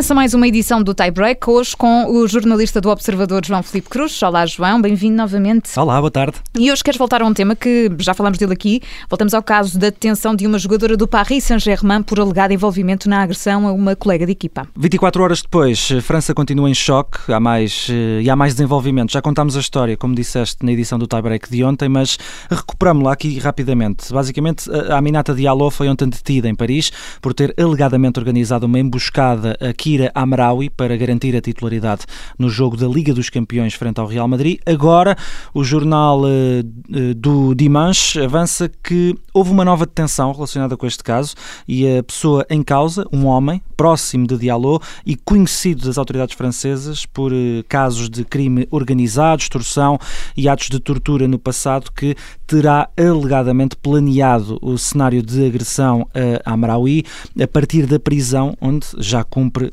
Começa mais uma edição do Tie Break, hoje com o jornalista do Observador João Felipe Cruz. Olá, João, bem-vindo novamente. Olá, boa tarde. E hoje queres voltar a um tema que já falamos dele aqui. Voltamos ao caso da detenção de uma jogadora do Paris Saint-Germain por alegado envolvimento na agressão a uma colega de equipa. 24 horas depois, França continua em choque há mais, eh, e há mais desenvolvimento. Já contámos a história, como disseste, na edição do Tie Break de ontem, mas recuperamos-la aqui rapidamente. Basicamente, a Aminata Diallo foi ontem detida em Paris por ter alegadamente organizado uma emboscada a Kira Amraoui para garantir a titularidade no jogo da Liga dos Campeões frente ao Real Madrid. Agora, o jornal uh, do Dimanche avança que houve uma nova detenção relacionada com este caso e a pessoa em causa, um homem próximo de Diallo e conhecido das autoridades francesas por uh, casos de crime organizado, extorsão e atos de tortura no passado, que terá alegadamente planeado o cenário de agressão a Amraoui a partir da prisão onde já cumpre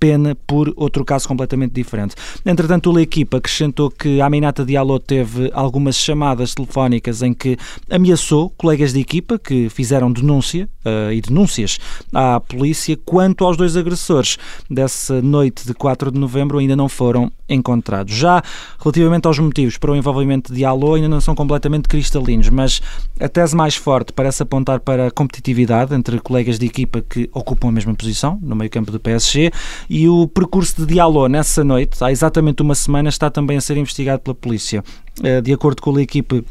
pena por outro caso completamente diferente. Entretanto, a equipa acrescentou que a Aminata Diallo teve algumas chamadas telefónicas em que ameaçou colegas de equipa que fizeram denúncia uh, e denúncias à polícia quanto aos dois agressores dessa noite de 4 de novembro ainda não foram encontrados. Já relativamente aos motivos para o envolvimento de Diallo ainda não são completamente cristalinos, mas a tese mais forte parece apontar para a competitividade entre colegas de equipa que ocupam a mesma posição no meio campo do PSG e o percurso de Diallo nessa noite, há exatamente uma semana, está também a ser investigado pela polícia. Eh, de acordo com a equipe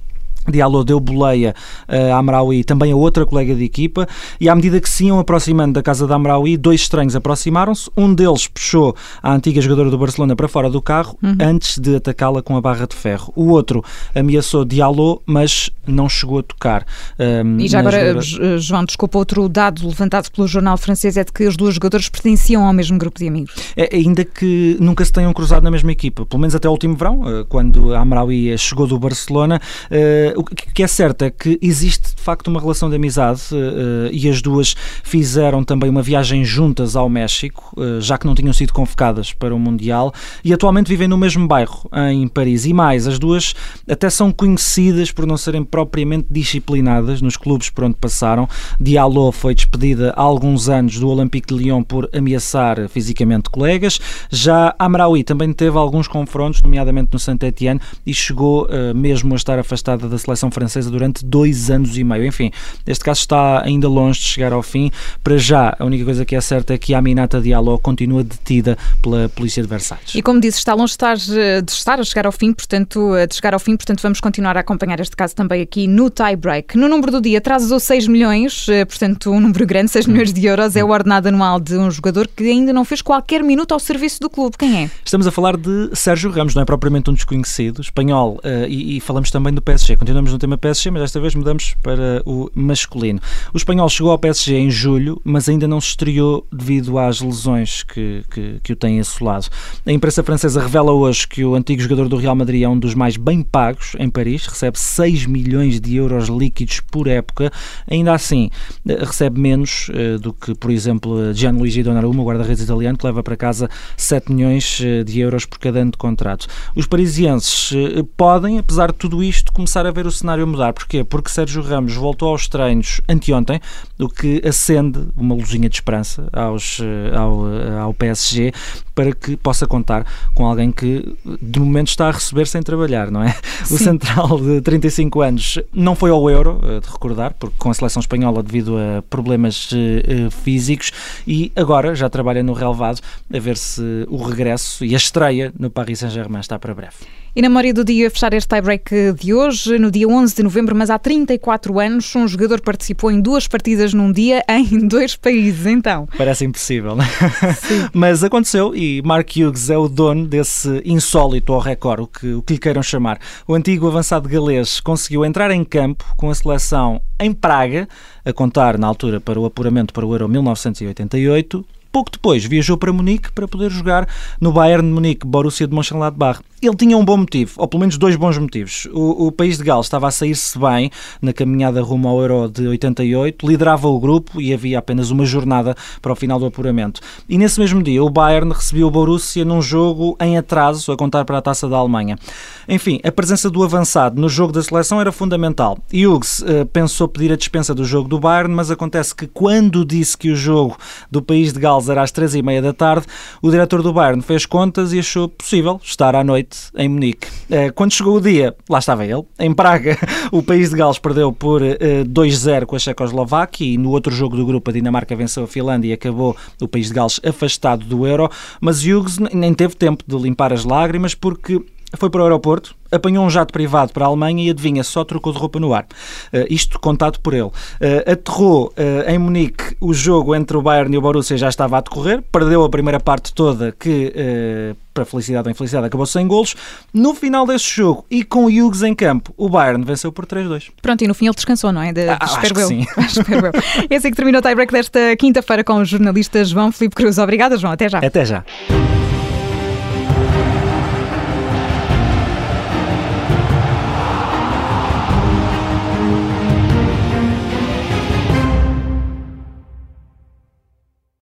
Diallo deu boleia uh, a Amraoui, também a outra colega de equipa, e à medida que se iam aproximando da casa da Amraoui, dois estranhos aproximaram-se. Um deles puxou a antiga jogadora do Barcelona para fora do carro uhum. antes de atacá-la com a barra de ferro. O outro ameaçou Diallo, mas não chegou a tocar. Um, e já agora, jogadora... João, desculpa, outro dado levantado pelo jornal francês é de que os dois jogadores pertenciam ao mesmo grupo de amigos. É, ainda que nunca se tenham cruzado na mesma equipa, pelo menos até o último verão, eh, quando a Amraoui chegou do Barcelona. Uh, o que é certo é que existe facto uma relação de amizade uh, e as duas fizeram também uma viagem juntas ao México, uh, já que não tinham sido convocadas para o Mundial, e atualmente vivem no mesmo bairro, em Paris. E mais, as duas até são conhecidas por não serem propriamente disciplinadas nos clubes por onde passaram. Diallo foi despedida há alguns anos do Olympique de Lyon por ameaçar fisicamente colegas. Já Amraoui também teve alguns confrontos, nomeadamente no Saint-Étienne, e chegou uh, mesmo a estar afastada da seleção francesa durante dois anos e meio. Enfim, este caso está ainda longe de chegar ao fim. Para já, a única coisa que é certa é que a Aminata Diallo continua detida pela polícia de Versalhes. E como disse, está longe de estar, de estar a chegar ao fim, portanto, de chegar ao fim, portanto, vamos continuar a acompanhar este caso também aqui no tie break. No número do dia, traz os 6 milhões, eh, portanto, um número grande, 6 milhões de euros, é o ordenado anual de um jogador que ainda não fez qualquer minuto ao serviço do clube. Quem é? Estamos a falar de Sérgio Ramos, não é propriamente um desconhecido, espanhol, e, e falamos também do PSG. Continuamos no tema PSG, mas desta vez mudamos para o masculino. O espanhol chegou ao PSG em julho, mas ainda não se estreou devido às lesões que, que, que o têm assolado. A imprensa francesa revela hoje que o antigo jogador do Real Madrid é um dos mais bem pagos em Paris, recebe 6 milhões de euros líquidos por época. Ainda assim, recebe menos uh, do que, por exemplo, Gianluigi Donnarumma, guarda-redes italiano, que leva para casa 7 milhões eh, de euros por cada ano de contrato. Os parisienses podem, apesar de tudo isto, começar a ver o cenário mudar. Porquê? Porque Sérgio Ramos voltou aos treinos anteontem, o que acende uma luzinha de esperança aos, eh, ao, eh, ao PSG para que possa contar com alguém que de momento está a receber sem trabalhar, não é? Sim. O central de 35 anos não foi ao Euro, eh, de recordar, porque com a seleção espanhola devido a problemas físicos e agora já trabalha no relevado a ver se o regresso e a estreia no Paris Saint-Germain está para breve. E na memória do dia, fechar este tie-break de hoje, no dia 11 de novembro, mas há 34 anos, um jogador participou em duas partidas num dia em dois países, então. Parece impossível, não é? Sim. mas aconteceu e Mark Hughes é o dono desse insólito ao recorde, o que, o que lhe queiram chamar. O antigo avançado galês conseguiu entrar em campo com a seleção em Praga, a contar na altura para o apuramento para o Euro 1988, Pouco depois viajou para Munique para poder jogar no Bayern de Munique, Borussia de Mönchengladbach. Ele tinha um bom motivo, ou pelo menos dois bons motivos. O, o país de Gales estava a sair-se bem na caminhada rumo ao Euro de 88, liderava o grupo e havia apenas uma jornada para o final do apuramento. E nesse mesmo dia, o Bayern recebeu o Borussia num jogo em atraso, a contar para a taça da Alemanha. Enfim, a presença do avançado no jogo da seleção era fundamental. Hughes uh, pensou pedir a dispensa do jogo do Bayern, mas acontece que quando disse que o jogo do país de Gales Gales era às três e meia da tarde, o diretor do Bayern fez contas e achou possível estar à noite em Munique. Eh, quando chegou o dia, lá estava ele. Em Praga, o país de Gales perdeu por 2-0 com a Checoslováquia e no outro jogo do grupo a Dinamarca venceu a Finlândia e acabou o país de Gales afastado do Euro, mas Hughes nem teve tempo de limpar as lágrimas porque foi para o aeroporto, apanhou um jato privado para a Alemanha e adivinha, só trocou de roupa no ar. Uh, isto contado por ele. Uh, aterrou uh, em Munique o jogo entre o Bayern e o Borussia já estava a decorrer, perdeu a primeira parte toda que, para felicidade ou infelicidade, acabou sem golos. No final desse jogo e com o Hughes em campo, o Bayern venceu por 3-2. Pronto, e no fim ele descansou, não é? De, ah, espero, eu. Sim. Esse é que terminou o tie-break desta quinta-feira com o jornalista João Filipe Cruz. Obrigada, João. Até já. Até já.